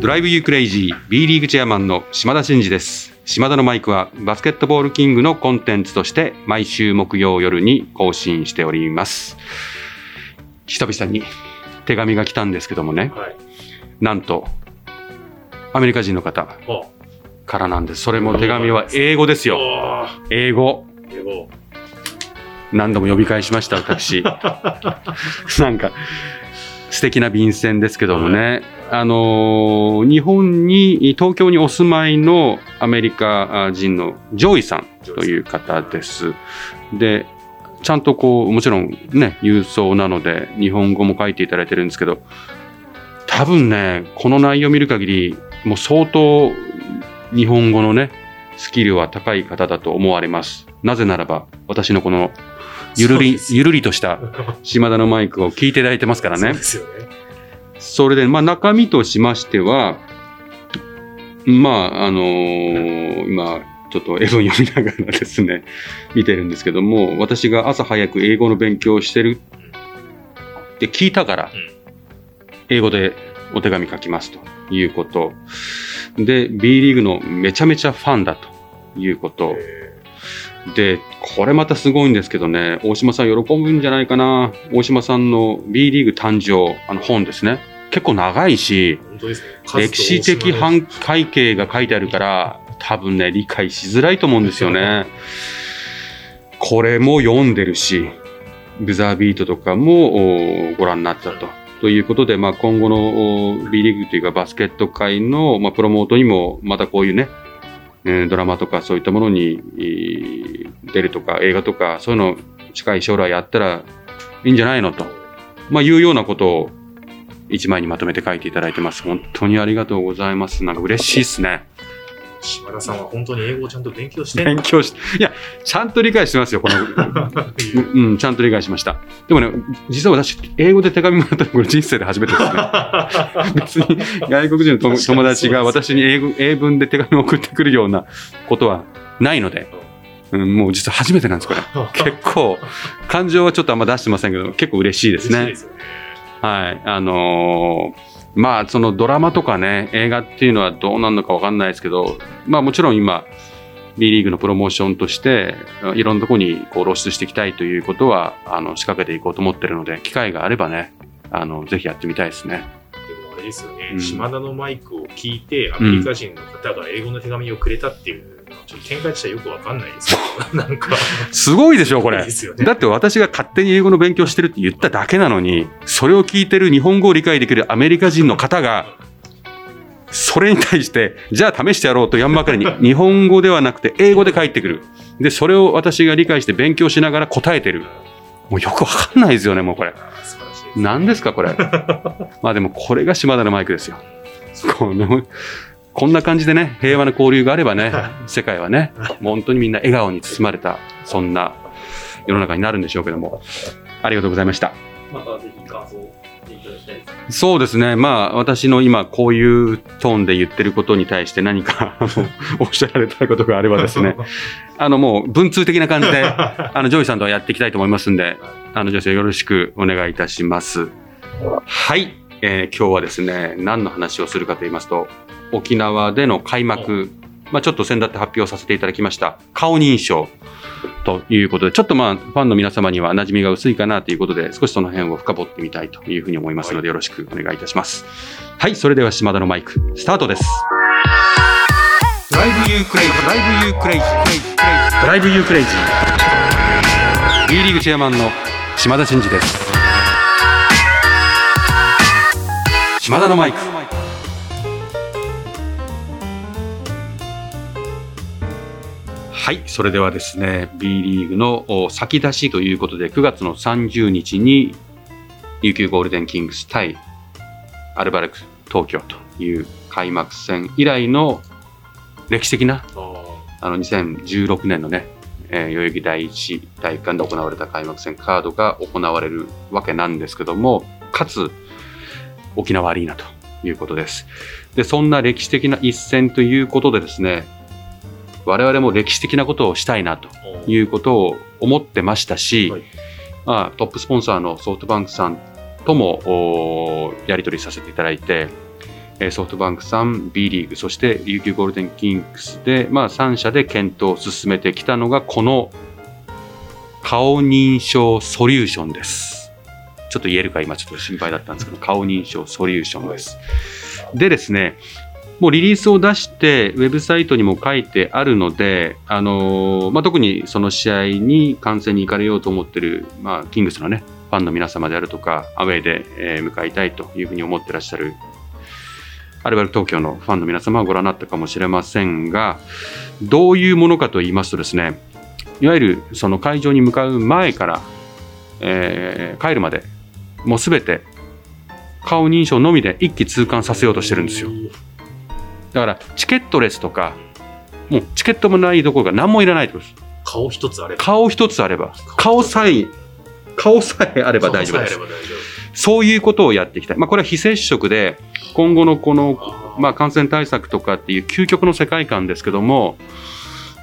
ドライブユークレイジー B リーグチェアマンの島田真二です。島田のマイクはバスケットボールキングのコンテンツとして毎週木曜夜に更新しております。久々に手紙が来たんですけどもね、はい。なんとアメリカ人の方あ、からなんです。それも手紙は英語ですよ。英語。英語。何度も呼び返しました私。なんか素敵な便箋ですけどもね、あの日本に東京にお住まいのアメリカ人のジョイさんという方です。でちゃんとこうもちろんね郵送なので日本語も書いていただいてるんですけど多分ねこの内容を見る限りもう相当日本語のねスキルは高い方だと思われます。なぜならば私のこのゆるりゆるりとした島田のマイクを聞いていただいてますからねそうですよね。それで、まあ、中身としましては、まあ、あのー今、ちょっと絵文読みながらですね、見てるんですけども、私が朝早く英語の勉強をしてるって聞いたから、英語でお手紙書きますということ。で、B リーグのめちゃめちゃファンだということ。えで、これまたすごいんですけどね、大島さん喜ぶんじゃないかな。大島さんの B リーグ誕生、あの本ですね。結構長いし。歴史的反背景が書いてあるから、多分ね、理解しづらいと思うんですよね。これも読んでるし、ブザービートとかもおご覧になったと。ということで、まあ、今後のお B リーグというかバスケット界の、まあ、プロモートにもまたこういうね、えードラマとかそういったものに出るとか映画とかそういうの近い将来やったらいいんじゃないのと、まあ、いうようなことを一枚にまとめて書いていただいてます。本当にありがとうございます。なんか嬉しいですね。島田さんは本当に英語をちゃんと勉強して勉強し、いや、ちゃんと理解してますよ、この、うん、うんちゃんと理解しました。でもね、実は私、英語で手紙もらったのこれ人生で初めてですね。別に外国人の友友達が私に英語英文で手紙を送ってくるようなことはないので、うん、もう実は初めてなんです、これ。結構、感情はちょっとあんま出してませんけど、結構嬉しいですね。ね。はい。あのーまあ、そのドラマとかね、映画っていうのはどうなるのかわかんないですけど、まあもちろん今、B リーグのプロモーションとして、いろんなところにこう露出していきたいということは、あの、仕掛けていこうと思ってるので、機会があればね、あの、ぜひやってみたいですね。でもあれですよね、うん島田のマイクを聞いて、アメリカ人の方が英語の手紙をくれたっていうちょっと展開としてはよくわかんないですけど、なんか、すごいでしょ、これね。だって私が勝手に英語の勉強してるって言っただけなのに、それを聞いてる日本語を理解できるアメリカ人の方が、それに対して、じゃあ試してやろうとやんばかりに、日本語ではなくて英語で返ってくる。で、それを私が理解して勉強しながら答えてる。もうよくわかんないですよね、もうこれ。何ですか、これ。まあでも、これが島田のマイクですよ。このこんな感じでね、平和な交流があればね、世界はね、もう本当にみんな笑顔に包まれた、そんな世の中になるんでしょうけども。ありがとうございました。またぜひ感想をただきたいです。そうですね。まあ、私の今、こういうトーンで言ってることに対して何か おっしゃられたいことがあればですね、あの、もう、文通的な感じで、あの、ジョイさんとはやっていきたいと思いますんで、あの、ジョイさんよろしくお願いいたします。はい。えー今日はですね、何の話をするかと言いますと、沖縄での開幕、まあ、ちょっと先だって発表させていただきました、顔認証ということで、ちょっとまあ、ファンの皆様には馴染みが薄いかなということで、少しその辺を深掘ってみたいというふうに思いますので、よろしくお願いいたします。はい、それでは島田のマイク、スタートです。Drive you crazy、Drive you crazy、Drive you crazy。B リーグチェアマンの島田真二です。島田のマイク。はい、それではですね、B リーグのお先出しということで、9月の30日に琉球ゴールデンキングス対アルバルク東京という開幕戦以来の歴史的なああの2016年のね、えー代々木第一体育館で行われた開幕戦カードが行われるわけなんですけども、かつ沖縄アリーナということです。で、そんな歴史的な一戦ということでですね、我々も歴史的なことをしたいなとーいうことを思ってましたし、はいまあ、トップスポンサーのソフトバンクさんともおやり取りさせていただいて、えーソフトバンクさん、B リーグ、そして琉球ゴールデンキングスで、まあ、3社で検討を進めてきたのが、この顔認証ソリューションです。ちょっと言えるか今ちょっと心配だったんですけど、顔認証ソリューションです。でですね、もうリリースを出して、ウェブサイトにも書いてあるので、あのまあ、特にその試合に観戦に行かれようと思ってる、まあ、キングスのね、ファンの皆様であるとか、アウェーで、えー向かいたいというふうに思ってらっしゃる、アルバルク東京のファンの皆様はご覧になったかもしれませんが、どういうものかと言いますとですね、いわゆるその会場に向かう前から、えー帰るまで、もうすべて顔認証のみで一気通貫させようとしてるんですよ。だからチケットレスとか、もうチケットもないどころか何もいらないってことです。顔一つあれば。顔一つあれば、顔さえ、顔さえあれば大丈夫ですそういうことをやっていきたい。まあこれは非接触で、今後のこの夫。まあ、感染対策とかっていう究極の世界観ですけども、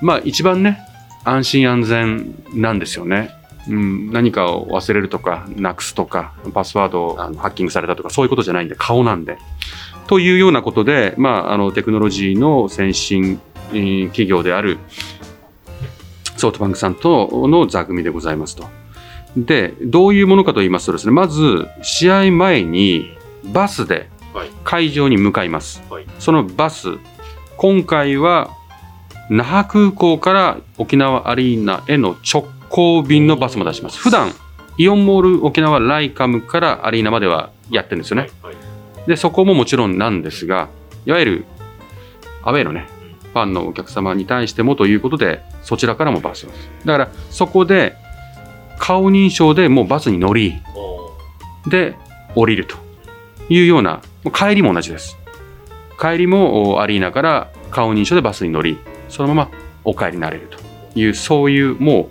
まあ、一番ね安心安全なんですよね。うん、何かを忘れるとかなくすとかパスワードをハッキングされたとかそういうことじゃないんで顔なんで。というようなことで、まあ、あのテクノロジーの先進えー企業であるソフトバンクさんとの座組でございますと。でどういうものかと言いますとですねまず試合前にバスではい会場に向かいます。はいそのバス、今回は那覇空港から沖縄アリーナへの直行便のバスも出します。普段イオンモール沖縄ライカムからアリーナまではやってるんですよね。はいはいで、そこももちろんなんですが、いわゆるアウェーのね、ファンのお客様に対してもということで、そちらからもバスを。だから、そこで顔認証でもうバスに乗り、おで降りるというような、帰りも同じです。帰りもおアリーナから顔認証でバスに乗り、そのままお帰りになれるという、そういうも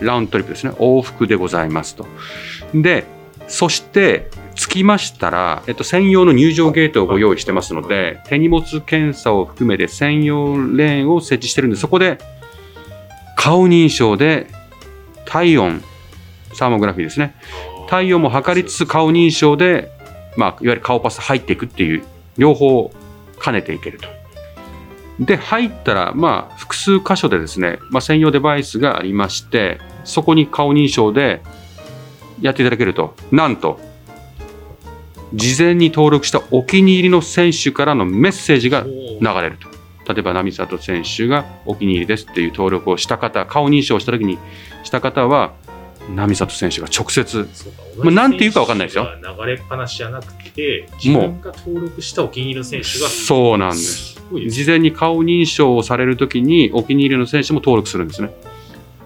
うラウンドトリップですね、往復でございますと。で、そして着きましたら、えっと、専用の入場ゲートをご用意してますので、手荷物検査を含めて専用レーンを設置してるんで、そこで顔認証で体温、サーモグラフィーですね、ー。体温も測りつつ顔認証で、まあ、いわゆる顔パス入っていくっていう両方兼ねていけると。で入ったら、まあ、複数箇所でですね、まあ、専用デバイスがありましてそこに顔認証でやっていただけると。なんと事前に登録したお気に入りの選手からのメッセージが流れると。例えば、波里選手がお気に入りですっていう登録をした方、顔認証をしたときにした方は、波里選手が直接、まあなんて言うかわかんないですよ。流れっぱなしじゃなくて、自分が登録したお気に入りの選手が。そうなんです。事前に顔認証をされるときに、お気に入りの選手も登録するんですね。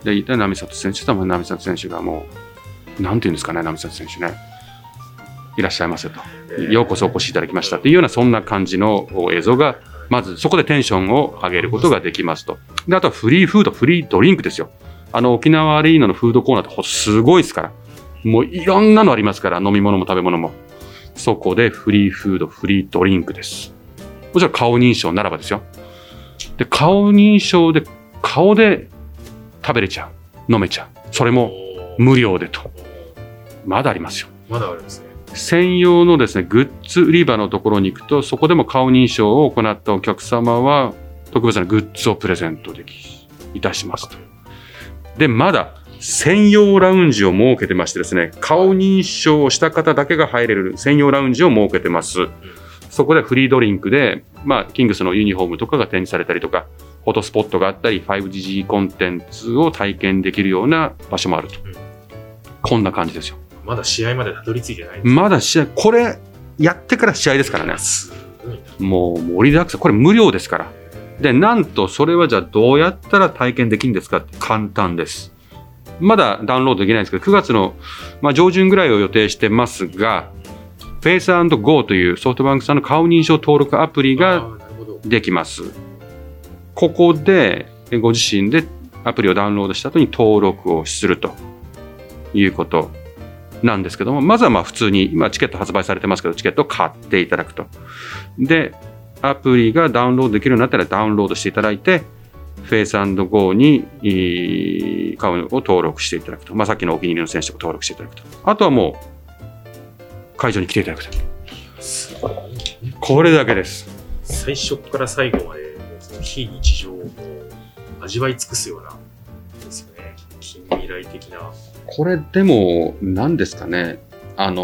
で、一体波里選手とは波里選手がもう、なんていうんですかね、波里選手ね。いらっしゃいませと。ようこそお越しいただきましたというような、そんな感じの映像が、まずそこでテンションを上げることができますと。で、あとはフリーフード、フリードリンクですよ。あの、沖縄アリーナのフードコーナーってほすごいですから。もういろんなのありますから、飲み物も食べ物も。そこでフリーフード、フリードリンクです。もちろん顔認証ならばですよ。で、顔認証で、顔で食べれちゃう。飲めちゃう。それも無料でと。まだありますよ。まだあるんですね。専用のですね、グッズ売り場のところに行くと、そこでも顔認証を行ったお客様は、特別なグッズをプレゼントでき、いたしますと。で、まだ、専用ラウンジを設けてましてですね、顔認証をした方だけが入れる専用ラウンジを設けてます。そこでフリードリンクで、まあ、キングスのユニフォームとかが展示されたりとか、フォトスポットがあったり、5G コンテンツを体験できるような場所もあると。こんな感じですよ。まだ試合までたどり着いてない。まだ試合、これ、やってから試合ですからね。もう盛りだくさん、これ無料ですから。で、なんとそれはじゃあどうやったら体験できるんですかって簡単です。まだダウンロードできないんですけど、9月の、まあ、上旬ぐらいを予定してますが、Face&Go というソフトバンクさんの顔認証登録アプリあが。できます。ここでご自身でアプリをダウンロードした後に登録をするということなんですけども、まずはまあ普通に今チケット発売されてますけど、チケットを買っていただくと。で、アプリがダウンロードできるようになったらダウンロードしていただいて、Face&Go にえーを登録していただくと。まあさっきのお気に入りの選手を登録していただくと。あとはもう会場に来ていただくと。これだけです。最初から最後まで、非日常を味わい尽くすような、ですね。近未来的な。これでも、何ですかね。あの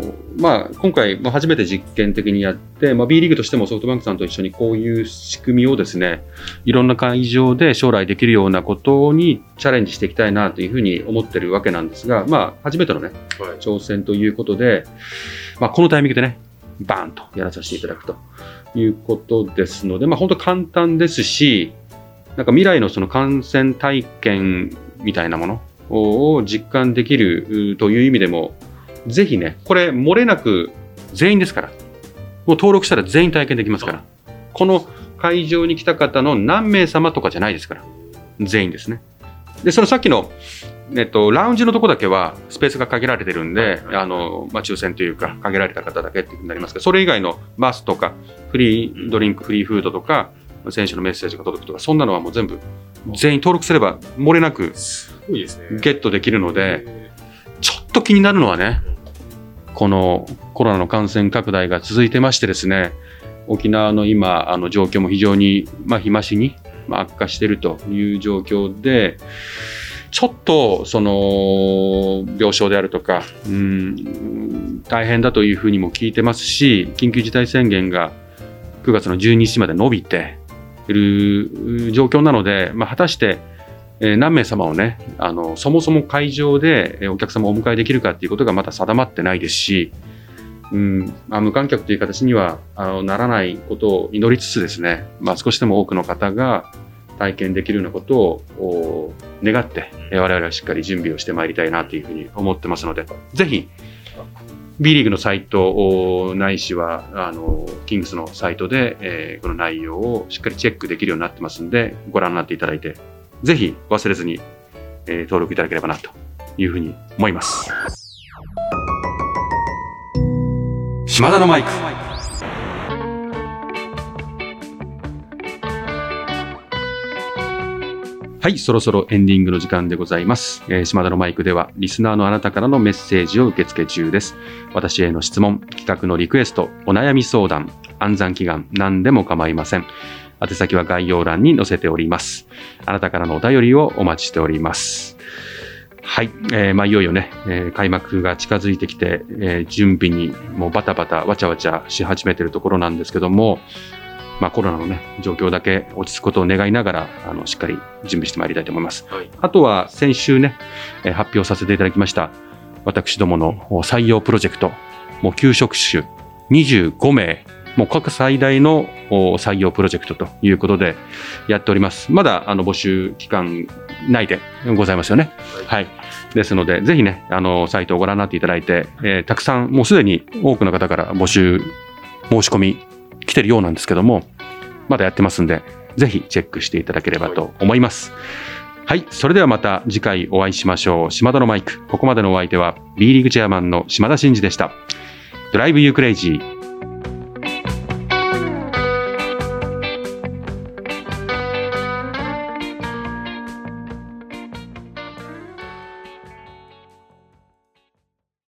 ーまあ、今回、まあ、初めて実験的にやって、まあ、B リーグとしてもソフトバンクさんと一緒にこういう仕組みをですね、いろんな会場で将来できるようなことにチャレンジしていきたいなというふうに思ってるわけなんですが、まあ、初めてのね、はい。挑戦ということで、まあ、このタイミングでね、バーンとやらさせていただくということですので、まあ、本当簡単ですし、なんか未来のその感染体験みたいなものを実感できるうという意味でも、ぜひね、これ漏れなく全員ですから、もう登録したら全員体験できますから、この会場に来た方の何名様とかじゃないですから、全員ですね。で、そのさっきの、えっと、ラウンジのとこだけはスペースが限られてるんで、はいあの、まあ、抽選というか、限られた方だけってなりますけど、それ以外のバスとか、フリードリンク、フリーフードとか、選手のメッセージが届くとか、そんなのはもう全部、全員登録すれば漏れなく。ゲットできるので、えちょっと気になるのはね、このコロナの感染拡大が続いてましてですね、沖縄の今、あの状況も非常に、まあ、日増しに、まあ、悪化しているという状況で、ちょっとその病床であるとか、うん、大変だというふうにも聞いてますし、緊急事態宣言が9月の12日まで伸びている状況なので、まあ、果たして、え何名様をね、あの、そもそも会場でお客様をお迎えできるかっていうことがまだ定まってないですし、うん、まあ、無観客という形にはあのならないことを祈りつつですね、まあ、少しでも多くの方が体験できるようなことを願って、え我々はしっかり準備をしてまいりたいなというふうに思ってますので、ぜひ、B リーグのサイトないしはあのキングスのサイトで、えーこの内容をしっかりチェックできるようになってますんでご覧になっていただいてぜひ忘れずに、えー登録いただければなというふうに思います島田のマイクはい、そろそろエンディングの時間でございます。えー島田のマイクでは、リスナーのあなたからのメッセージを受付中です。私への質問、企画のリクエスト、お悩み相談、暗算祈願、何でも構いません。宛先は概要欄に載せております。あなたからのお便りをお待ちしております。はい、えーまあ、いよいよね、えー開幕が近づいてきて、えー準備にもうバタバタ、わちゃわちゃし始めているところなんですけども、まあ、コロナのね、状況だけ落ち着くことを願いながら、あの、しっかり準備してまいりたいと思います。はい。あとは先週ね、えー発表させていただきました、私どものお採用プロジェクト、もう9職種25名、もう過去最大のお採用プロジェクトということでやっております。まだあの募集期間内でございますよね。はい。ですので、ぜひね、あの、サイトをご覧になっていただいて、えーたくさん、もうすでに多くの方から募集、申し込み来てるようなんですけども、まだやってますんで、ぜひチェックしていただければと思います。はい。それではまた次回お会いしましょう。島田のマイク。ここまでのお相手は B リーグチェアマンの島田真二でした。ドライブユークレイジー。